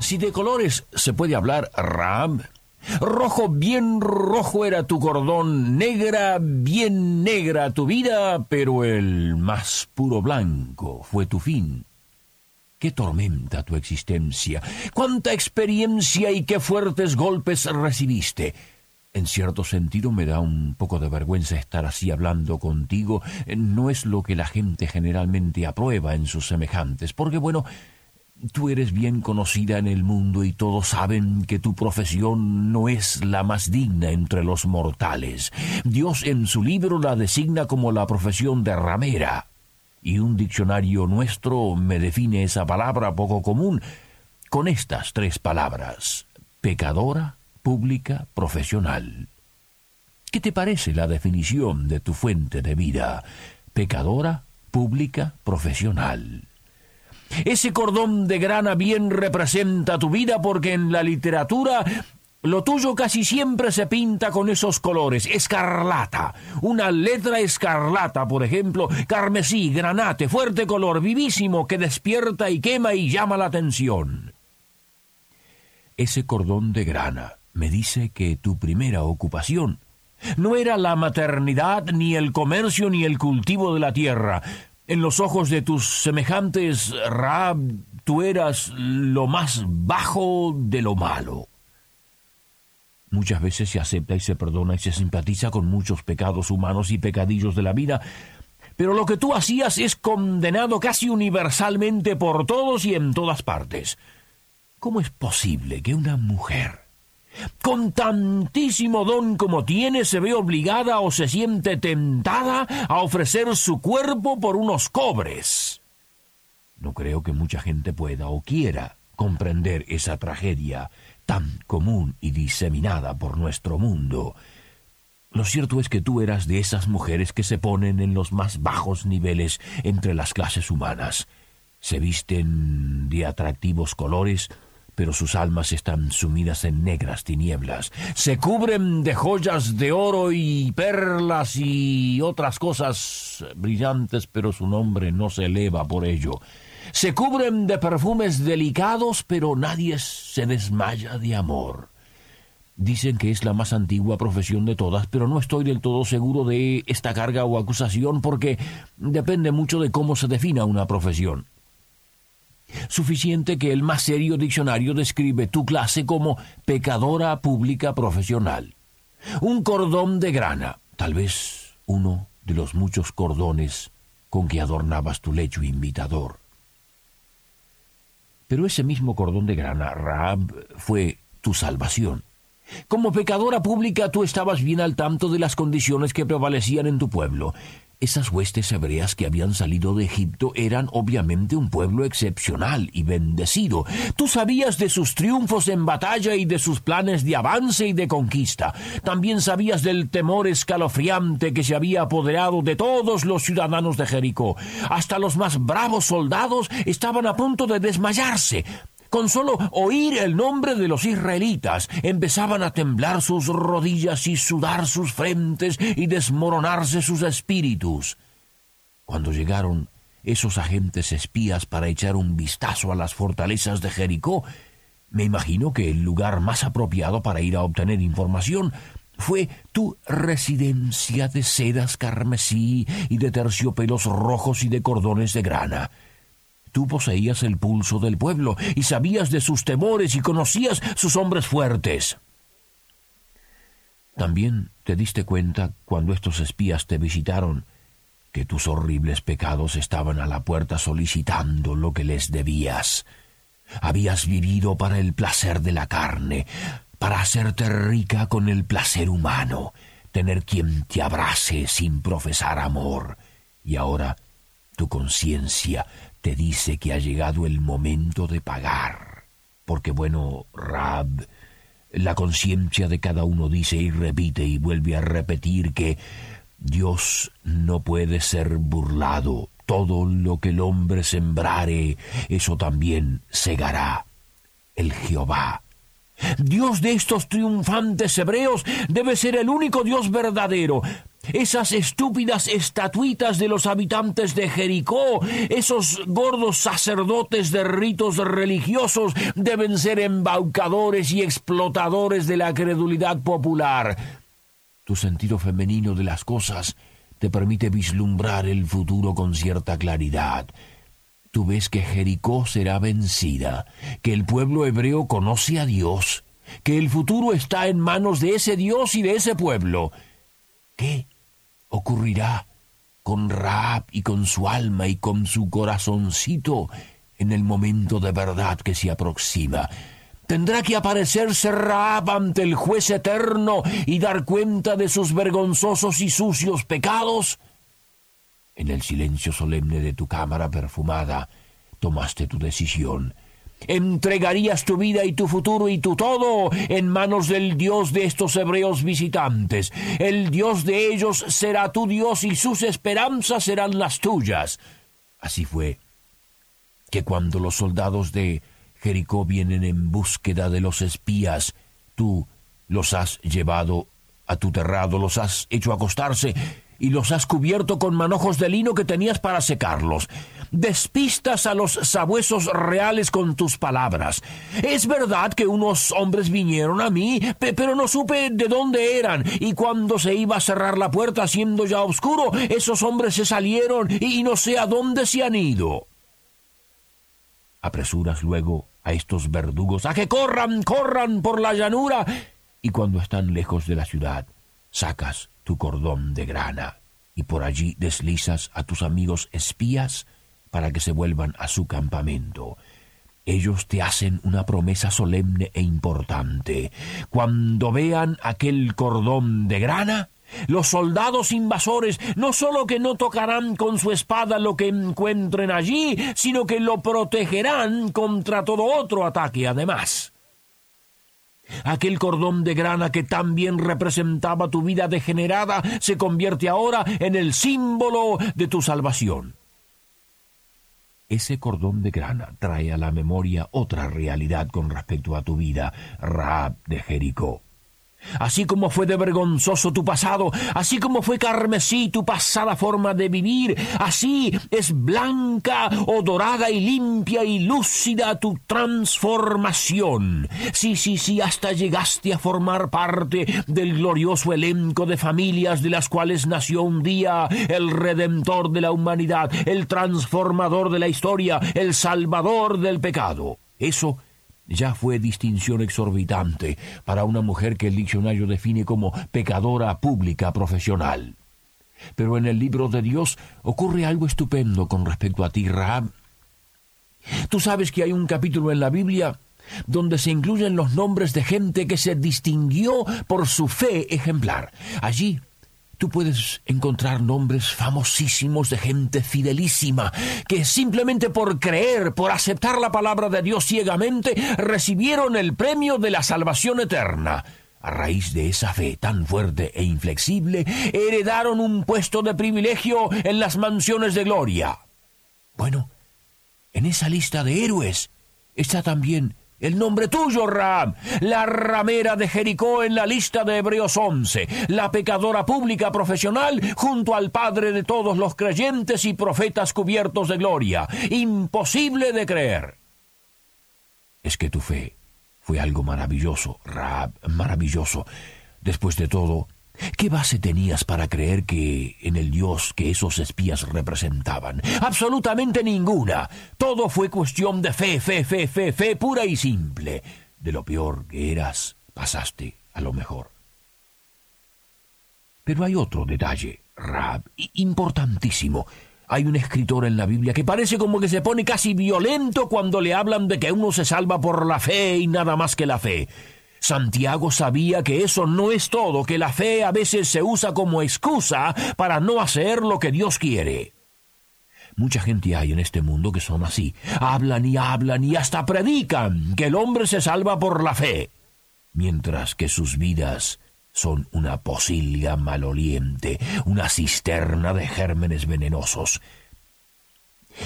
Si de colores se puede hablar, Ram, rojo bien rojo era tu cordón, negra bien negra tu vida, pero el más puro blanco fue tu fin. Qué tormenta tu existencia, cuánta experiencia y qué fuertes golpes recibiste. En cierto sentido me da un poco de vergüenza estar así hablando contigo. No es lo que la gente generalmente aprueba en sus semejantes, porque bueno, Tú eres bien conocida en el mundo y todos saben que tu profesión no es la más digna entre los mortales. Dios en su libro la designa como la profesión de ramera. Y un diccionario nuestro me define esa palabra poco común con estas tres palabras. Pecadora, pública, profesional. ¿Qué te parece la definición de tu fuente de vida? Pecadora, pública, profesional. Ese cordón de grana bien representa tu vida porque en la literatura lo tuyo casi siempre se pinta con esos colores. Escarlata. Una letra escarlata, por ejemplo. Carmesí, granate, fuerte color, vivísimo, que despierta y quema y llama la atención. Ese cordón de grana me dice que tu primera ocupación no era la maternidad, ni el comercio, ni el cultivo de la tierra, en los ojos de tus semejantes, Raab, tú eras lo más bajo de lo malo. Muchas veces se acepta y se perdona y se simpatiza con muchos pecados humanos y pecadillos de la vida, pero lo que tú hacías es condenado casi universalmente por todos y en todas partes. ¿Cómo es posible que una mujer con tantísimo don como tiene, se ve obligada o se siente tentada a ofrecer su cuerpo por unos cobres. No creo que mucha gente pueda o quiera comprender esa tragedia tan común y diseminada por nuestro mundo. Lo cierto es que tú eras de esas mujeres que se ponen en los más bajos niveles entre las clases humanas. Se visten de atractivos colores, pero sus almas están sumidas en negras tinieblas. Se cubren de joyas de oro y perlas y otras cosas brillantes, pero su nombre no se eleva por ello. Se cubren de perfumes delicados, pero nadie se desmaya de amor. Dicen que es la más antigua profesión de todas, pero no estoy del todo seguro de esta carga o acusación porque depende mucho de cómo se defina una profesión. Suficiente que el más serio diccionario describe tu clase como pecadora pública profesional. Un cordón de grana, tal vez uno de los muchos cordones con que adornabas tu lecho invitador. Pero ese mismo cordón de grana, Raab, fue tu salvación. Como pecadora pública tú estabas bien al tanto de las condiciones que prevalecían en tu pueblo. Esas huestes hebreas que habían salido de Egipto eran obviamente un pueblo excepcional y bendecido. Tú sabías de sus triunfos en batalla y de sus planes de avance y de conquista. También sabías del temor escalofriante que se había apoderado de todos los ciudadanos de Jericó. Hasta los más bravos soldados estaban a punto de desmayarse. Con solo oír el nombre de los israelitas, empezaban a temblar sus rodillas y sudar sus frentes y desmoronarse sus espíritus. Cuando llegaron esos agentes espías para echar un vistazo a las fortalezas de Jericó, me imagino que el lugar más apropiado para ir a obtener información fue tu residencia de sedas carmesí y de terciopelos rojos y de cordones de grana. Tú poseías el pulso del pueblo y sabías de sus temores y conocías sus hombres fuertes. También te diste cuenta cuando estos espías te visitaron que tus horribles pecados estaban a la puerta solicitando lo que les debías. Habías vivido para el placer de la carne, para hacerte rica con el placer humano, tener quien te abrace sin profesar amor. Y ahora tu conciencia te dice que ha llegado el momento de pagar. Porque bueno, Rab, La conciencia de cada uno dice y repite y vuelve a repetir que Dios no puede ser burlado. Todo lo que el hombre sembrare, eso también segará. El Jehová. Dios de estos triunfantes hebreos debe ser el único Dios verdadero, esas estúpidas estatuitas de los habitantes de Jericó, esos gordos sacerdotes de ritos religiosos deben ser embaucadores y explotadores de la credulidad popular. Tu sentido femenino de las cosas te permite vislumbrar el futuro con cierta claridad. Tú ves que Jericó será vencida, que el pueblo hebreo conoce a Dios, que el futuro está en manos de ese Dios y de ese pueblo. ¿Qué ocurrirá con Raab y con su alma y con su corazoncito en el momento de verdad que se aproxima? Tendrá que aparecerse Raab ante el juez eterno y dar cuenta de sus vergonzosos y sucios pecados. En el silencio solemne de tu cámara perfumada tomaste tu decisión entregarías tu vida y tu futuro y tu todo en manos del Dios de estos hebreos visitantes. El Dios de ellos será tu Dios y sus esperanzas serán las tuyas. Así fue que cuando los soldados de Jericó vienen en búsqueda de los espías, tú los has llevado a tu terrado, los has hecho acostarse y los has cubierto con manojos de lino que tenías para secarlos despistas a los sabuesos reales con tus palabras. Es verdad que unos hombres vinieron a mí, pero no supe de dónde eran, y cuando se iba a cerrar la puerta siendo ya oscuro, esos hombres se salieron y no sé a dónde se han ido. Apresuras luego a estos verdugos a que corran, corran por la llanura, y cuando están lejos de la ciudad, sacas tu cordón de grana y por allí deslizas a tus amigos espías para que se vuelvan a su campamento. Ellos te hacen una promesa solemne e importante. Cuando vean aquel cordón de grana, los soldados invasores no solo que no tocarán con su espada lo que encuentren allí, sino que lo protegerán contra todo otro ataque además. Aquel cordón de grana que tan bien representaba tu vida degenerada se convierte ahora en el símbolo de tu salvación ese cordón de grana trae a la memoria otra realidad con respecto a tu vida, Raab de Jericó. Así como fue de vergonzoso tu pasado, así como fue carmesí tu pasada forma de vivir, así es blanca o dorada y limpia y lúcida tu transformación. Sí, sí, sí, hasta llegaste a formar parte del glorioso elenco de familias de las cuales nació un día el redentor de la humanidad, el transformador de la historia, el salvador del pecado. Eso ya fue distinción exorbitante para una mujer que el diccionario define como pecadora pública profesional. Pero en el libro de Dios ocurre algo estupendo con respecto a ti, Rahab. Tú sabes que hay un capítulo en la Biblia donde se incluyen los nombres de gente que se distinguió por su fe ejemplar. Allí tú puedes encontrar nombres famosísimos de gente fidelísima, que simplemente por creer, por aceptar la palabra de Dios ciegamente, recibieron el premio de la salvación eterna. A raíz de esa fe tan fuerte e inflexible, heredaron un puesto de privilegio en las mansiones de gloria. Bueno, en esa lista de héroes está también el nombre tuyo, Ram, la ramera de Jericó en la lista de Hebreos 11, la pecadora pública profesional junto al Padre de todos los creyentes y profetas cubiertos de gloria. Imposible de creer. Es que tu fe fue algo maravilloso, Rab, maravilloso. Después de todo, ¿Qué base tenías para creer que en el Dios que esos espías representaban? Absolutamente ninguna. Todo fue cuestión de fe, fe, fe, fe, fe pura y simple. De lo peor que eras, pasaste a lo mejor. Pero hay otro detalle, Rab, importantísimo. Hay un escritor en la Biblia que parece como que se pone casi violento cuando le hablan de que uno se salva por la fe y nada más que la fe. Santiago sabía que eso no es todo, que la fe a veces se usa como excusa para no hacer lo que Dios quiere. Mucha gente hay en este mundo que son así. Hablan y hablan y hasta predican que el hombre se salva por la fe. mientras que sus vidas son una posilga maloliente, una cisterna de gérmenes venenosos.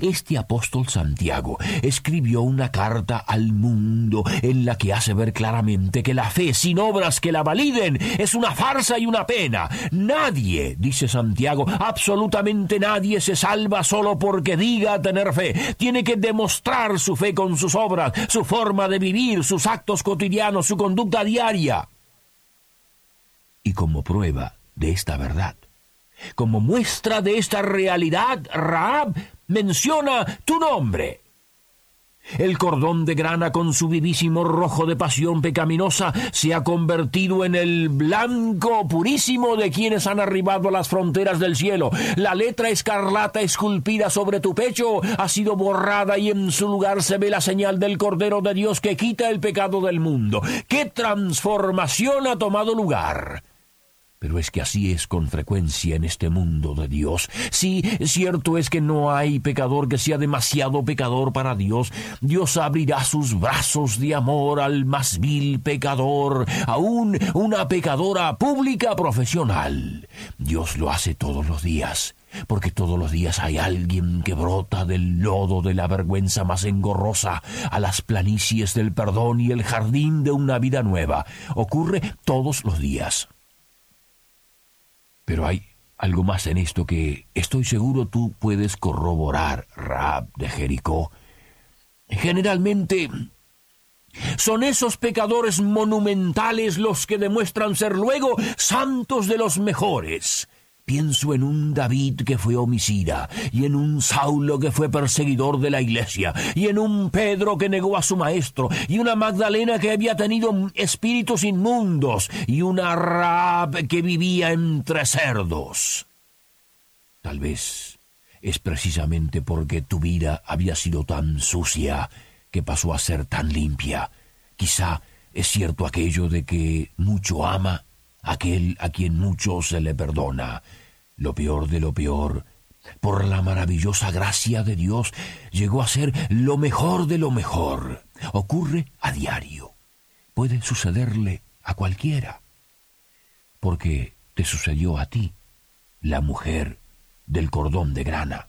Este apóstol Santiago escribió una carta al mundo en la que hace ver claramente que la fe sin obras que la validen es una farsa y una pena. Nadie, dice Santiago, absolutamente nadie se salva solo porque diga tener fe. Tiene que demostrar su fe con sus obras, su forma de vivir, sus actos cotidianos, su conducta diaria. Y como prueba de esta verdad, como muestra de esta realidad, Raab menciona tu nombre. El cordón de grana con su vivísimo rojo de pasión pecaminosa se ha convertido en el blanco purísimo de quienes han arribado a las fronteras del cielo. La letra escarlata esculpida sobre tu pecho ha sido borrada y en su lugar se ve la señal del Cordero de Dios que quita el pecado del mundo. ¡Qué transformación ha tomado lugar! Pero es que así es con frecuencia en este mundo de Dios. Sí, cierto es que no hay pecador que sea demasiado pecador para Dios. Dios abrirá sus brazos de amor al más vil pecador, aún una pecadora pública profesional. Dios lo hace todos los días porque todos los días hay alguien que brota del lodo de la vergüenza más engorrosa a las planicies del perdón y el jardín de una vida nueva. Ocurre todos los días. Pero hay algo más en esto que estoy seguro tú puedes corroborar, Rab de Jericó. Generalmente son esos pecadores monumentales los que demuestran ser luego santos de los mejores. Pienso en un David que fue homicida, y en un Saulo que fue perseguidor de la iglesia, y en un Pedro que negó a su maestro, y una Magdalena que había tenido espíritus inmundos, y una Rab que vivía entre cerdos. Tal vez es precisamente porque tu vida había sido tan sucia que pasó a ser tan limpia. Quizá es cierto aquello de que mucho ama aquel a quien mucho se le perdona. Lo peor de lo peor, por la maravillosa gracia de Dios, llegó a ser lo mejor de lo mejor. Ocurre a diario. Puede sucederle a cualquiera. Porque te sucedió a ti, la mujer del cordón de grana.